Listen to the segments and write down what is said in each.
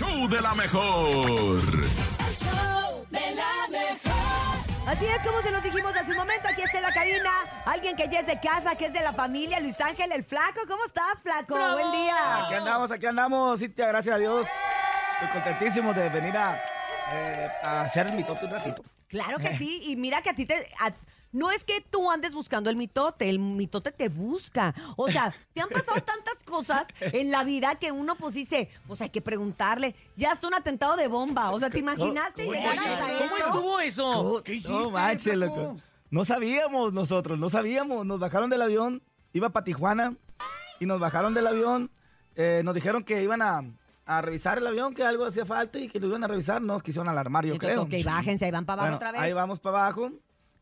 show de la mejor. El show de la mejor. Así es como se los dijimos hace un momento, aquí está en la cabina, alguien que ya es de casa, que es de la familia, Luis Ángel el Flaco. ¿Cómo estás, Flaco? Buen día. Aquí andamos, aquí andamos, Cintia, gracias a Dios. Estoy contentísimo de venir a, eh, a hacer el mitote un ratito. Claro que sí, y mira que a ti te... a- no es que tú andes buscando el mitote, el mitote te busca. O sea, te han pasado tantas cosas en la vida que uno pues dice, pues hay que preguntarle. Ya es un atentado de bomba. O sea, ¿te imaginaste ¿Cómo- llegar hasta cómo eso? estuvo eso? No, ¿Qué no hiciste, manches, flaco? loco. No sabíamos nosotros, no sabíamos. Nos bajaron del avión, iba para Tijuana y nos bajaron del avión. eh, nos dijeron que iban a, a revisar el avión, que algo hacía falta y que lo iban a revisar. No quisieron alarmar, yo Entonces, creo. ok, bájense, ahí van para abajo Bueno, otra vez. Ahí vamos para abajo.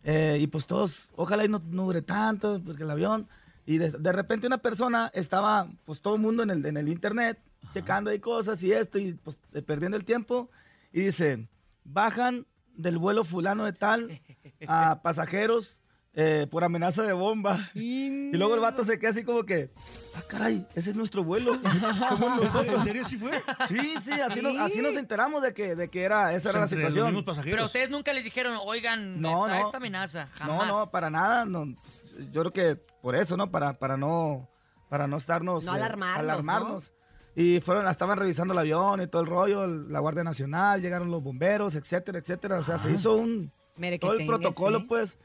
Eh, y pues todos, ojalá y no, no dure tanto, porque el avión. Y de, de repente una persona estaba, pues todo el mundo en el, en el internet, checando ahí cosas y esto, y pues eh, perdiendo el tiempo. Y dice, bajan del vuelo fulano de tal a pasajeros eh, por amenaza de bomba. Y luego el vato se queda así como que, ah, caray, ese es nuestro vuelo. Somos nosotros. ¿En serio sí fue? Sí, sí, así, Nos, así nos enteramos de que, de que era, esa era la los situación. pasajeros. Pero ustedes nunca les dijeron, oigan, No, está no. esta amenaza. No, Jamás. no, para nada. No, yo creo que por eso, ¿no? Para, para no para no estarnos No alarmarnos, alarmarnos. Y fueron, estaban revisando el avión y todo el rollo, el- la Guardia Nacional, llegaron los bomberos, etcétera, etcétera. O sea, se hizo un Mere todo el protocolo, sí. pues.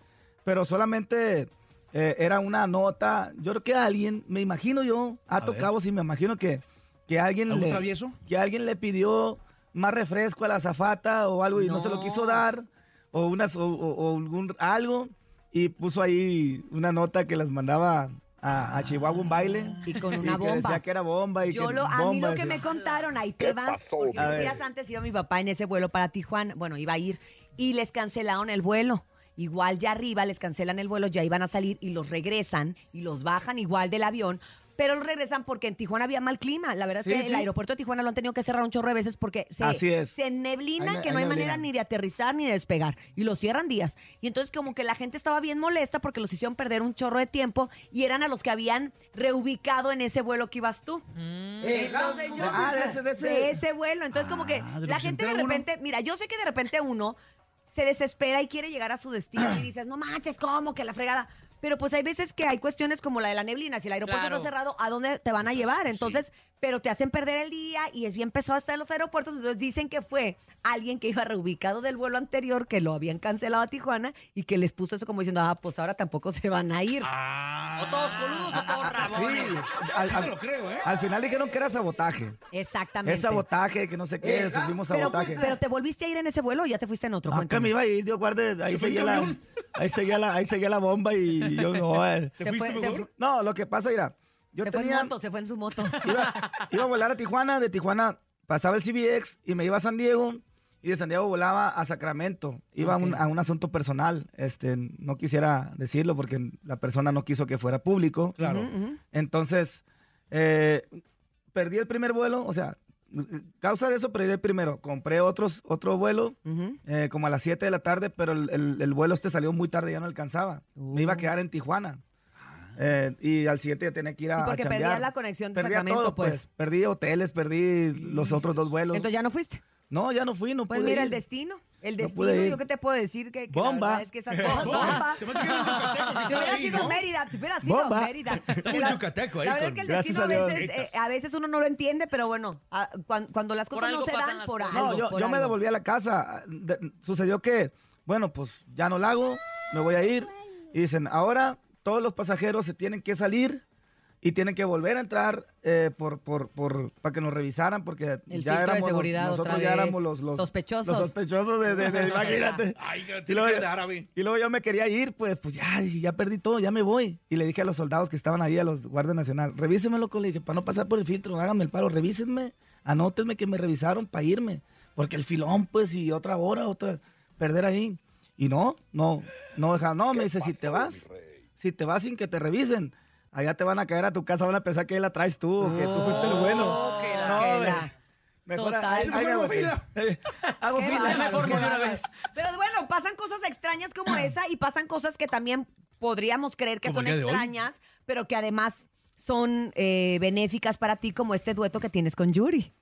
Pero solamente eh, era una nota. Yo creo que alguien, me imagino yo, A Ato ver. Cabos, y me imagino que, que alguien ¿Algún le, travieso? que alguien le pidió más refresco a la zafata o algo y no, se lo quiso dar o unas o, o- o algún algo y puso ahí una nota que las mandaba a, a Chihuahua un baile Y con y una que bomba. decía que era bomba y Yo que lo, a mí bomba, lo que decía. me contaron, ahí te van. Porque A unos días antes iba mi papá en ese vuelo para Tijuana. Bueno, iba a ir. Y les cancelaron el vuelo. Igual ya arriba les cancelan el vuelo, ya iban a salir y los regresan y los bajan igual del avión. Pero los regresan porque en Tijuana había mal clima. La verdad Sí, es que el aeropuerto de Tijuana lo han tenido que cerrar un chorro de veces porque se, Así es. se neblina Hay- que no hay manera ni de aterrizar ni de despegar. Y lo cierran días. Y entonces como que la gente estaba bien molesta porque los hicieron perder un chorro de tiempo y eran a los que habían reubicado en ese vuelo que ibas tú. Eh, Entonces yo- ah, de ese, de ese. de ese vuelo. Entonces, como que Ah, la gente de uno. repente, mira, yo sé que de repente uno se desespera y quiere llegar a su destino y dices, no manches, ¿cómo que la fregada? Pero pues hay veces que hay cuestiones como la de la neblina. Si el aeropuerto Claro. está cerrado, ¿a dónde te van a llevar? Entonces, pero te hacen perder el día y es bien pesado estar en los aeropuertos. Entonces dicen que fue alguien que iba reubicado del vuelo anterior, que lo habían cancelado a Tijuana y que les puso eso como diciendo, ah, pues ahora tampoco se van a ir. O todos coludos o todos Sí, rabones. al, Sí al- me lo creo, ¿eh? al final dijeron que era sabotaje. Exactamente. Es sabotaje, que no sé qué, sufrimos pero, sabotaje. pero te volviste a ir en ese vuelo o ya te fuiste en otro. Acá Cuéntame. me iba a ir, Dios guarde, ahí ¿Se fue en seguía la, ahí seguía la, ahí seguía la bomba y yo no. eh. ¿Te fue- se mejor? fu- No, lo que pasa, mira, yo se fue en moto, se fue en su moto. iba, iba a volar a Tijuana, de Tijuana pasaba el CBX y me iba a San Diego y de San Diego volaba a Sacramento. Iba a, un, Ok. a un asunto personal, este, no quisiera decirlo porque la persona no quiso que fuera público. Claro. Entonces, eh, perdí el primer vuelo, o sea, causa de eso perdí el primero. Compré otros, otro vuelo Ujú. eh, como a las 7 de la tarde, pero el, el- el vuelo este salió muy tarde, ya no alcanzaba. Me iba a Uh. quedar en Tijuana. Eh, y al siguiente ya tenía que ir a, Sí, a porque chambear. perdías la conexión de Perdía Sacramento, todo, pues. pues. Perdí hoteles, perdí los otros dos vuelos. Entonces ya no fuiste. no, ya no fui, no Pues pude mira, el ir. destino. El No destino, ir. yo qué te puedo decir que, que la Bomba. verdad es que esas cosas. Bomba. Se me hace que yucateco hubiera ahí, sido ¿no? Mérida, te hubiera sido Bomba. Mérida. un La- yucateco ahí La verdad con- es que el Gracias destino a a veces, eh, a veces uno no lo entiende, pero bueno, a- cuan- cuando, las cosas no se dan, por cosas. algo. No, yo, por yo me algo. devolví a la casa. De- sucedió que, bueno, pues ya no la hago, me voy a ir. Y dicen, ahora todos los pasajeros se tienen que salir y tienen que volver a entrar eh, por, por, por, para que nos revisaran porque El ya éramos los- nosotros ya éramos los, los Sospechosos. los sospechosos de, de- de- imagínate. Ay, que Y tiene luego, que de árabe. y luego yo me quería ir, pues, pues ya, ya perdí todo, ya me voy. Y le dije a los soldados que estaban ahí, a los guardias nacional, revísenme, loco, le dije, para no pasar por el filtro, háganme el paro, revísenme, anótenme que me revisaron para irme. Porque el filón, pues, y otra hora, otra, perder ahí. Y no, no, no, deja, no, me dice, si te vas, si te vas sin que te revisen, allá te van a caer a tu casa, van a pensar que ahí la traes tú, que tú fuiste el bueno. Oh, que la- No, que la- Mejor Total. hago fila. Hago fila. mejor qué de una bárbaro. vez. Pero bueno, pasan cosas extrañas como esa y pasan cosas que también podríamos creer que son extrañas, pero que además son eh, benéficas para ti, como este dueto que tienes con Yuri.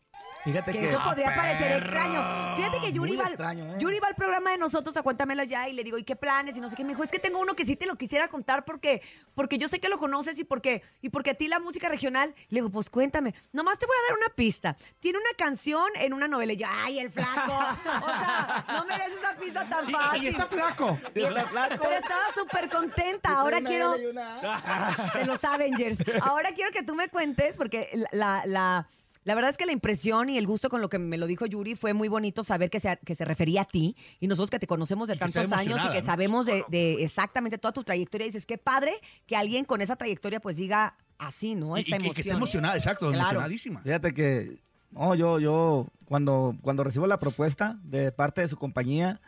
Fíjate Que que... eso podría parecer extraño. Fíjate que Yuri va, extraño, ¿eh? Yuri va al programa de nosotros a Cuéntamelo ya y le digo, ¿y qué planes? Y no sé qué. Me dijo, es que tengo uno que sí te lo quisiera contar porque, porque yo sé que lo conoces y porque, y porque a ti la música regional. Le digo, pues cuéntame. Nomás te voy a dar una pista. Tiene una canción en una novela. Y yo, ¡ay, el flaco! O sea, no mereces esa pista tan fácil. y está flaco. Está flaco. Pero estaba súper contenta. Ahora Una quiero una de los Avengers. Ahora quiero que tú me cuentes, porque la, la, la verdad es que la impresión y el gusto con lo que me lo dijo Yuri fue muy bonito saber que se, que se refería a ti y nosotros que te conocemos de Y tantos años y que ¿no? sabemos de, de exactamente toda tu trayectoria. dices, qué padre que alguien con esa trayectoria pues diga así, ¿no? Y, Esta y que, que esté emoción. emocionada, exacto, Claro. emocionadísima. Fíjate que, no, yo, yo, cuando, cuando recibo la propuesta de parte de su compañía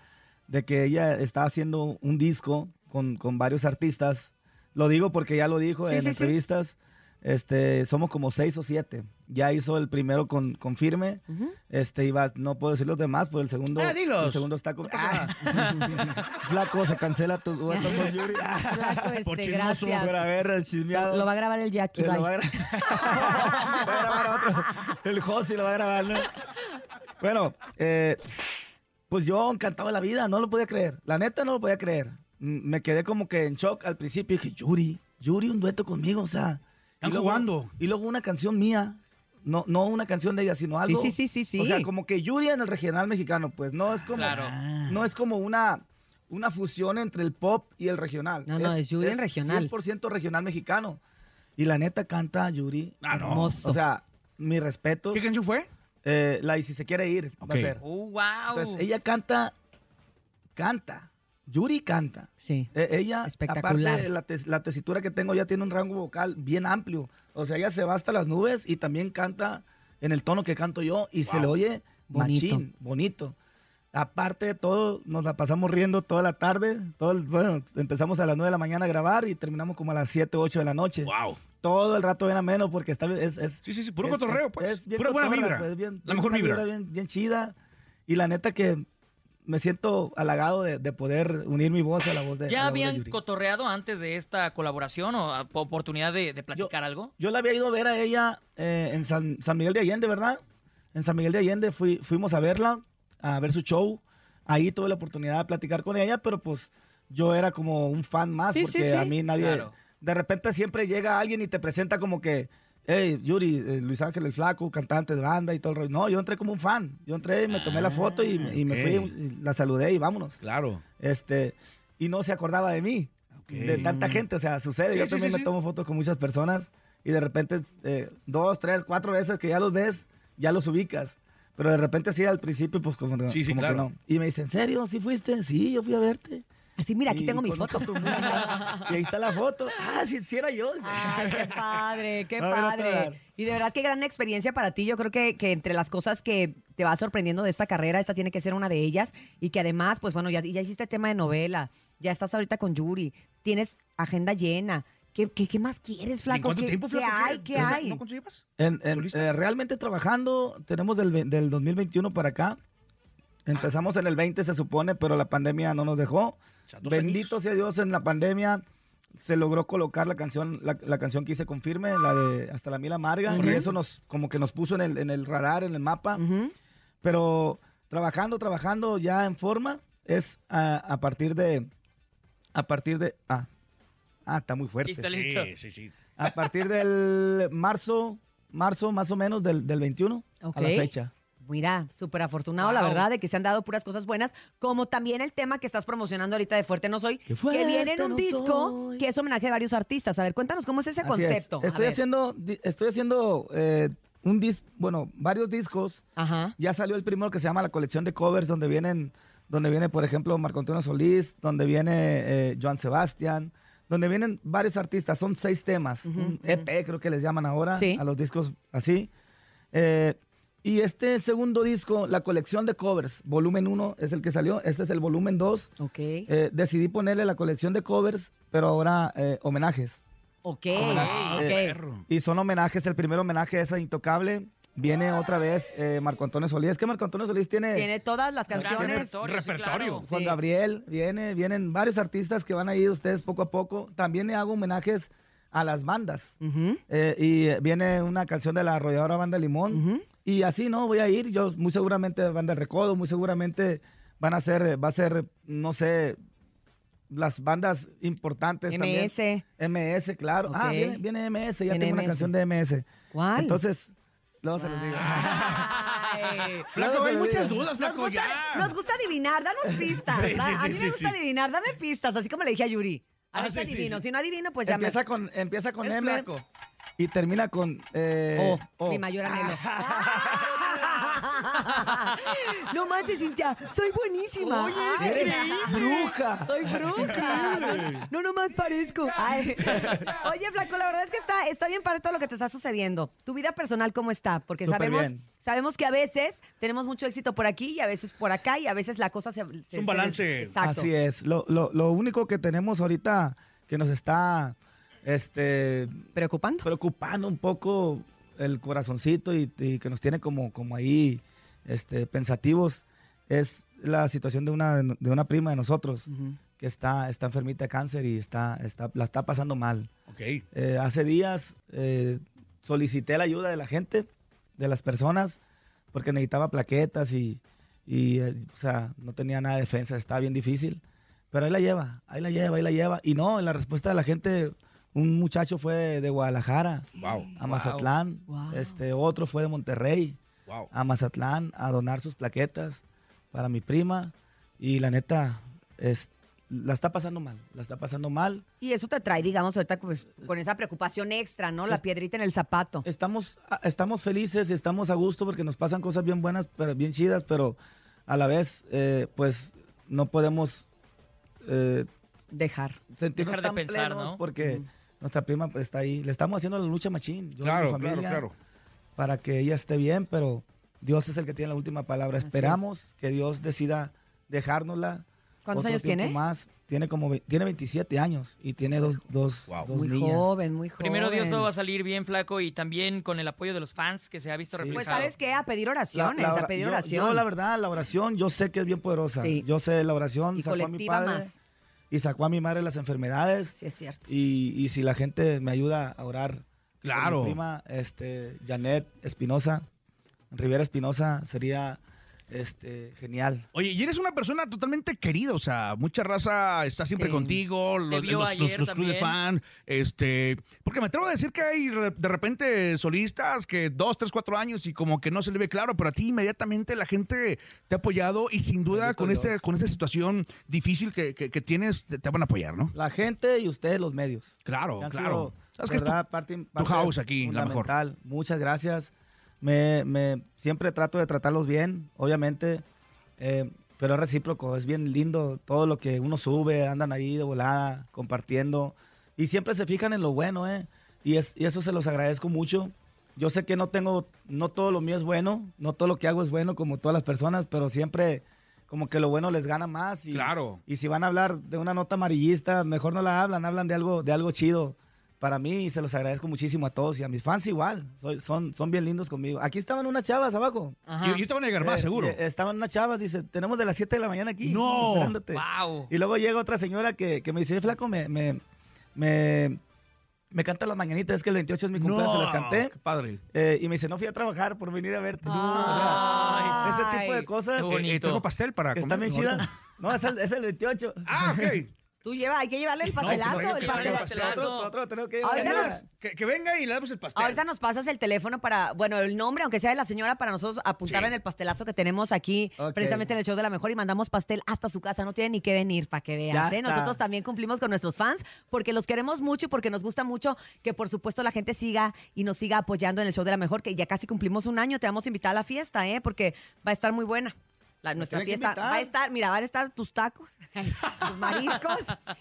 de que ella está haciendo un disco con, con varios artistas, lo digo porque ya lo dijo Sí, en sí, sí. Este, somos como seis o siete. Ya hizo el primero con, con Firme, este, iba, no puedo decir los demás, pues el segundo, Ah, dilos. el segundo está con... No Ah. Flaco, se cancela tu dueto con Yuri. Flaco, este, Por chismoso, gracias. Pero a ver, el chismeado. Lo va a grabar el Jackie, Eh, lo va a gra- Va a grabar otro. El Josi lo va a grabar, ¿no? Bueno, eh, pues yo encantado de la vida, no lo podía creer. La neta no lo podía creer. M- Me quedé como que en shock al principio. Dije, Yuri, Yuri, un dueto conmigo, o sea. Están y luego- jugando. Y luego una canción mía. No, no una canción de ella, sino algo. sí, sí, sí, sí. O sea, como que Yuri en el regional mexicano, pues no es como. Claro. No es como una, una fusión entre el pop y el regional. No, no, es Yuri en regional. 100% regional mexicano. Y la neta canta Yuri. Ah, no. Hermoso. O sea, mi respeto. ¿Qué canción fue? Eh, la y si se quiere ir, va Ok. a ser. Uh, wow. Entonces, ella canta, canta. Yuri canta. Sí. Eh, ella, Espectacular. aparte, la, tes- la tesitura que tengo ya tiene un rango vocal bien amplio. O sea, ella se va hasta las nubes y también canta en el tono que canto yo y se le oye Bonito. machín, bonito. Aparte de todo, nos la pasamos riendo toda la tarde. Todo el- bueno, empezamos a las 9 de la mañana a grabar y terminamos como a las 7, 8 de la noche. Wow. Todo el rato bien ameno porque está bien- es, es Sí, sí, sí, puro es- cotorreo, es- pues. es bien Pura buena vibra. pues, bien- La bien mejor vibra. Bien, bien chida. Y la neta que me siento halagado de, de poder unir mi voz a la voz de ¿Ya la voz de habían Yuri. cotorreado antes de esta colaboración o oportunidad de, de platicar algo? Yo la había ido a ver a ella eh, en San, San Miguel de Allende, ¿verdad? En San Miguel de Allende fui, fuimos a verla, a ver su show. Ahí tuve la oportunidad de platicar con ella, pero pues yo era como un fan más Sí, sí, porque sí. a mí nadie... Claro. De repente siempre llega alguien y te presenta como que, hey, Yuri, eh, Luis Ángel el Flaco, cantante de banda y todo el rollo. No, yo entré como un fan. Yo entré, me tomé la foto y, y me ok. fui, y la saludé y vámonos. Claro. Este, y no se acordaba de mí, de tanta gente, o sea, sucede, Sí, yo sí, también sí, me sí. tomo fotos con muchas personas y de repente eh, dos, tres, cuatro veces que ya los ves, ya los ubicas. Pero de repente así al principio, pues como, Sí, sí, como claro. que no. Y me dice, ¿en serio? ¿Sí fuiste? Sí, yo fui a verte. Así, mira, aquí Y tengo mi foto. música. y ahí está la foto. Ah, sí, sí era yo. Ay, qué padre, qué padre. Y de verdad, qué gran experiencia para ti. Yo creo que, que entre las cosas que te va sorprendiendo de esta carrera, esta tiene que ser una de ellas. Y que además, pues bueno, ya, ya hiciste tema de novela, ya estás ahorita con Yuri, tienes agenda llena. ¿Qué, qué, qué más quieres, ¿En Flaco? cuánto ¿Qué, tiempo, qué Flaco? hay? ¿Qué ¿Tres- hay? ¿No? En- en- eh, realmente trabajando, tenemos del, del 2021 para acá. Empezamos en el 20, se supone, pero la pandemia no nos dejó. Bendito sea Dios, en la pandemia se logró colocar la canción, la, la canción que hice con Firme, la de Hasta la Mil Amarga, y eso nos, como que nos puso en el, en el radar, en el mapa. Pero trabajando, trabajando ya en forma, es a, a partir de, a partir de, ah, ah, está muy fuerte. Listo, listo. Sí, sí, sí. A partir del marzo, marzo más o menos del, del 21 Ok. a la fecha. Mira, súper afortunado, la verdad, de que se han dado puras cosas buenas, como también el tema que estás promocionando ahorita de Fuerte No Soy, que viene en un no disco soy. que es homenaje a varios artistas. A ver, cuéntanos cómo es ese Así concepto. Estoy haciendo, estoy haciendo eh, un dis, bueno, varios discos. Ajá. Ya salió el primero que se llama la colección de covers, donde vienen, donde viene, por ejemplo, Marco Antonio Solís, donde viene eh, Joan Sebastián, donde vienen varios artistas. Son seis temas, un EP creo que les llaman ahora Sí. a los discos así. Eh, y este segundo disco, la colección de covers, volumen 1 es el que salió. Este es el volumen 2. Ok. Eh, decidí ponerle la colección de covers, pero ahora eh, homenajes. ok. Ah, ok. eh, Y son homenajes. El primer homenaje es a Intocable. Viene otra vez eh, Marco Antonio Solís. Es que Marco Antonio Solís tiene, Tiene todas las canciones. repertorio, sí, repertorio. claro. Juan Sí. Gabriel, viene, vienen varios artistas que van a ir ustedes poco a poco. También le hago homenajes a las bandas. Eh, y viene una canción de la arrolladora Banda Limón. Y así, ¿no? Voy a ir. Yo muy seguramente van de recodo, muy seguramente van a ser, va a ser, no sé, las bandas importantes también. MS. MS, claro. Ah, Ok. viene, viene MS, ya tengo una MS. canción de MS. ¿Cuál? Entonces, luego se los digo. Flaco, hay muchas dudas, Nos flaco, gusta, ya. nos gusta adivinar, danos pistas. Sí, sí, sí, a mí sí, me gusta sí. adivinar, dame pistas, así como le dije a Yuri. A Ah, ver si sí, sí, adivino. sí. Si no adivino, pues ya Empieza me... con, empieza con Es M flaco. Y termina con eh, Oh, O. mi mayor anhelo. no manches, Cintia, soy buenísima. Ay, Eres bruja. Soy bruja. No, nomás parezco. Ay. Oye, Flaco, la verdad es que está, está bien para todo lo que te está sucediendo. ¿Tu vida personal cómo está? Porque Súper sabemos, bien. sabemos que a veces tenemos mucho éxito por aquí y a veces por acá y a veces la cosa se... se- un se- balance. Exacto. Así es. Lo, lo, lo único que tenemos ahorita que nos está este, ¿Preocupando? preocupando un poco el corazoncito y, y que nos tiene como, como ahí este, pensativos es la situación de una, de una prima de nosotros Ujú. que está, está enfermita de cáncer y está, está, la está pasando mal. Ok. Eh, hace días eh, solicité la ayuda de la gente, de las personas, porque necesitaba plaquetas y, y, eh, o sea, no tenía nada de defensa, estaba bien difícil. Pero ahí la lleva, ahí la lleva, ahí la lleva. Y no, la respuesta de la gente, un muchacho fue de Guadalajara Wow. a Mazatlán, Wow. este otro fue de Monterrey Wow. a Mazatlán a donar sus plaquetas para mi prima y la neta es, la está pasando mal, la está pasando mal. Y eso te trae, digamos, ahorita pues, con esa preocupación extra, ¿no? La Es- piedrita en el zapato. Estamos, estamos felices y estamos a gusto porque nos pasan cosas bien buenas, pero bien chidas, pero a la vez, eh, pues no podemos eh, Dejar. sentirnos Dejar de pensar, ¿no? porque nuestra prima pues, está ahí. Le estamos haciendo la lucha machín, yo y mi Claro, familia, claro, claro. para que ella esté bien, pero Dios es el que tiene la última palabra. Así Esperamos que Dios decida dejárnosla. ¿Cuántos otro años tiene? Más. Tiene como tiene 27 años y tiene dos, dos, Wow. dos Muy niñas. joven, muy joven. Primero Dios todo va a salir bien flaco y también con el apoyo de los fans que se ha visto Sí. reflejado. Pues, ¿sabes qué? A pedir La- oraciones, la a ora- pedir yo- oración. Yo, la verdad, la oración, yo sé que es bien poderosa. Sí. Yo sé la oración, y sacó a mi colectiva padre más. Y sacó a mi madre las enfermedades. Sí, es cierto. Y, y si la gente me ayuda a orar. Claro. Mi prima, este, Janet Espinosa, Rivera Espinosa, sería este, genial. Oye, y eres una persona totalmente querida, o sea, mucha raza está siempre Sí. contigo, los, los, los- los clubes de fan, este, porque me atrevo a decir que hay de repente solistas que dos, tres, cuatro años y como que no se le ve claro, pero a ti inmediatamente la gente te ha apoyado y sin duda Bendito con Dios. este, con esta situación difícil que, que- que tienes te, van a apoyar, ¿no? La gente y ustedes, los medios. Claro, claro. sido, Sabes que es tu- parte house aquí, la mejor. Muchas gracias. Me, me- siempre trato de tratarlos bien, obviamente, eh, pero es recíproco, es bien lindo todo lo que uno sube, andan ahí de volada, compartiendo, y siempre se fijan en lo bueno, ¿eh? Y, es, y eso se los agradezco mucho. Yo sé que no tengo, no todo lo mío es bueno, no todo lo que hago es bueno como todas las personas, pero siempre como que lo bueno les gana más. Y, Claro. y si van a hablar de una nota amarillista, mejor no la hablan, hablan de algo, de algo chido. Para mí, y se los agradezco muchísimo a todos y a mis fans igual. Soy- son, son bien lindos conmigo. Aquí estaban unas chavas abajo. Ajá. Y, y te van a llegar más, Eh, seguro. eh, estaban unas chavas, dice, tenemos de las 7 de la mañana aquí. No. esperándote". Wow. Y luego llega otra señora que, que me dice, "Oye, flaco, me, me, me, me canta las mañanitas, es que el 28 es mi cumpleaños, se las canté. qué padre. Eh, y me dice, no fui a trabajar por venir a verte. Ay. O sea, ese tipo de cosas Qué bonito. tengo pastel para que comer bien ahorita. chidas. No, es el, es el 28. Ah, ok. Tú lleva, hay que llevarle el No, pastelazo. que el pastelazo. pastel. Nosotros, nosotros tenemos que Ahorita llevar- nos- Que, que venga y le damos el pastel. Ahorita nos pasas el teléfono para, bueno, el nombre, aunque sea de la señora, para nosotros apuntarla Sí. en el pastelazo que tenemos aquí, precisamente en el show de la mejor, y mandamos pastel hasta su casa. No tiene ni que venir para que veas. ¿eh? Nosotros también cumplimos con nuestros fans porque los queremos mucho y porque nos gusta mucho que, por supuesto, la gente siga y nos siga apoyando en el show de la mejor, que ya casi cumplimos un año. Te vamos a invitar a la fiesta, ¿eh? Porque va a estar muy buena. La, nuestra fiesta va a estar, mira, van a estar tus tacos, tus mariscos,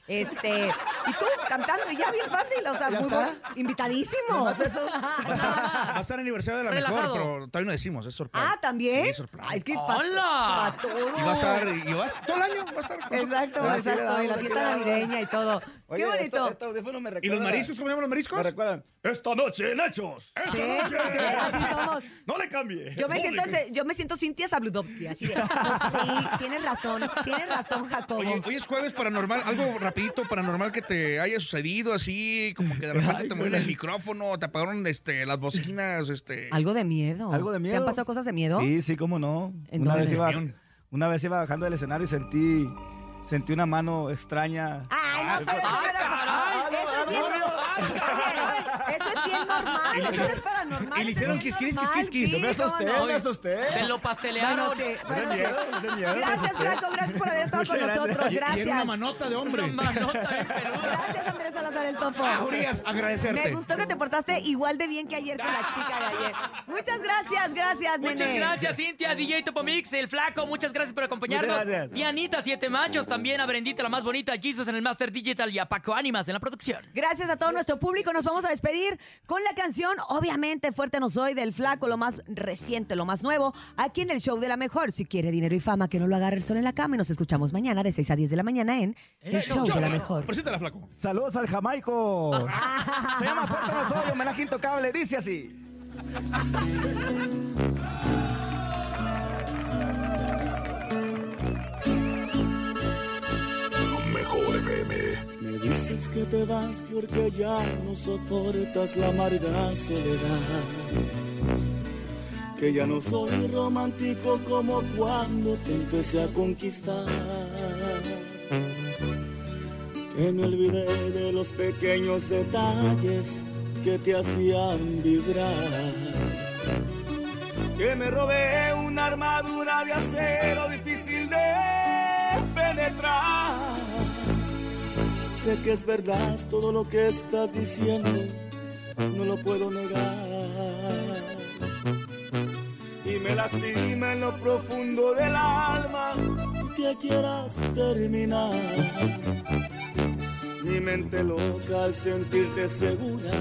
este, y tú cantando, y ya bien fácil, o sea, muy bueno, invitadísimo. Eso. Va a estar, va a estar aniversario de la Relajado. mejor, pero todavía no decimos, es sorpresa. Ah, ¿también? Sí, sorpresa. Ay, es que pa- ¡Hola! pa' todo. Y va a estar, y va, todo el año va a estar. su- Exacto, Ah, exacto. Y la fiesta navideña y todo. Oye, Qué bonito. esto- me ¿Y los mariscos? ¿Cómo se llaman los mariscos? Me recuerdan. Esta noche en Hechos. Esta Sí, noche. sí, así somos. No le cambie. Yo me siento, yo me siento Cintia Sabludowski, así de. Sí, tienes razón, tienes razón, Jacobo. Oye, hoy es jueves paranormal, algo rapidito paranormal que te haya sucedido así, como que de repente Ay, te movieron el micrófono, te apagaron este, las bocinas, este... Algo de miedo. ¿Algo de ¿Te miedo? han pasado cosas de miedo? Sí, sí, cómo no. ¿En Una dónde? vez, iba, una vez iba bajando del escenario y sentí, sentí una mano extraña. Ay, no, pero Ah, era- caray. eso es bien normal. Eso es bien normal. Eso no es paranormal. y le hicieron quis, quis, quis, quis. sí, me asusté, no. me asusté. Se lo pastelearon. Bueno, sí. Bueno, de miedo, de miedo, me Gracias. Flaco. Gracias por haber estado con Muchas gracias. nosotros. Y- y era una manota de hombre. Una manota bien peluda. Ah, Urias, agradecerte. Me gustó que te portaste igual de bien que ayer con la chica de ayer. Muchas gracias, gracias, Muchas nene. gracias, Cintia, DJ Topomix, el flaco, muchas gracias por acompañarnos. Muchas gracias. Y Anita, siete machos, también a Brendita, la más bonita, Jesus en el Master Digital y a Paco Ánimas en la producción. Gracias a todo nuestro público. Nos vamos a despedir con la canción, obviamente, Fuerte No Soy, del Flaco, lo más reciente, lo más nuevo, aquí en el show de la mejor. Si quiere dinero y fama, que no lo agarre el sol en la cama. Y nos escuchamos mañana de 6 a 10 de la mañana en El, show, de la mejor. Preséntala, flaco. Saludos al Jamaico. Se llama Fuerte No Soy, homenaje intocable, dice así. Mejor FM. Me dices que te vas porque ya no soportas la amarga soledad. Que ya no soy romántico como cuando te empecé a conquistar. Que me olvidé de los pequeños detalles que te hacían vibrar. Que me robé una armadura de acero difícil de penetrar. Sé que es verdad todo lo que estás diciendo, no lo puedo negar. Y me lastima en lo profundo del alma que quieras terminar. Mi mente loca al sentirte segura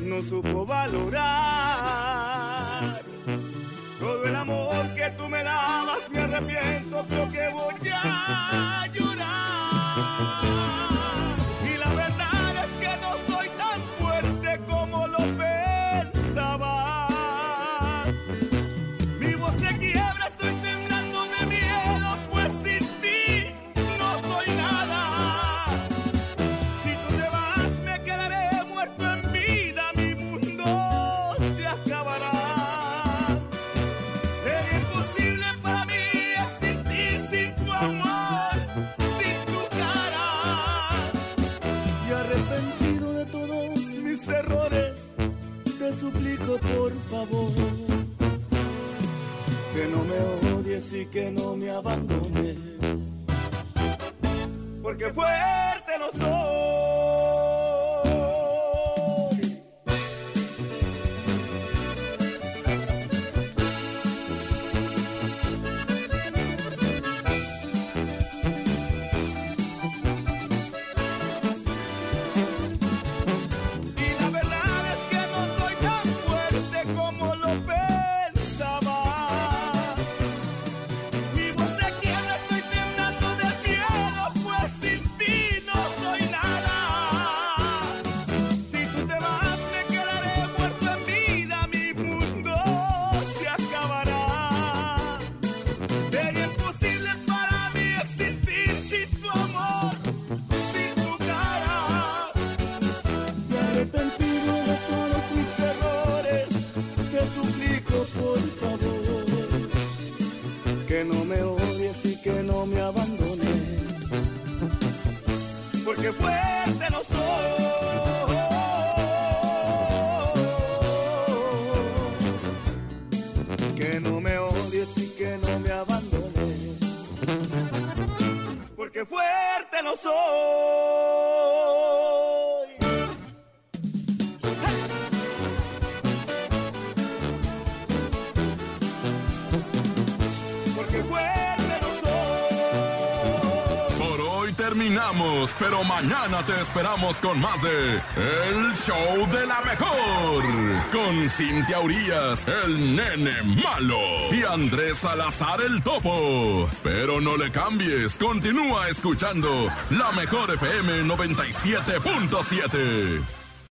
no supo valorar. Todo el amor que tú me dabas me arrepiento, creo que voy a llorar. Porque fuerte no soy. Fuerte no soy. Terminamos, pero mañana te esperamos con más de El Show de la Mejor. Con Cintia Urias, el nene malo. Y Andrés Salazar, el topo. Pero no le cambies, continúa escuchando La Mejor FM 97.7.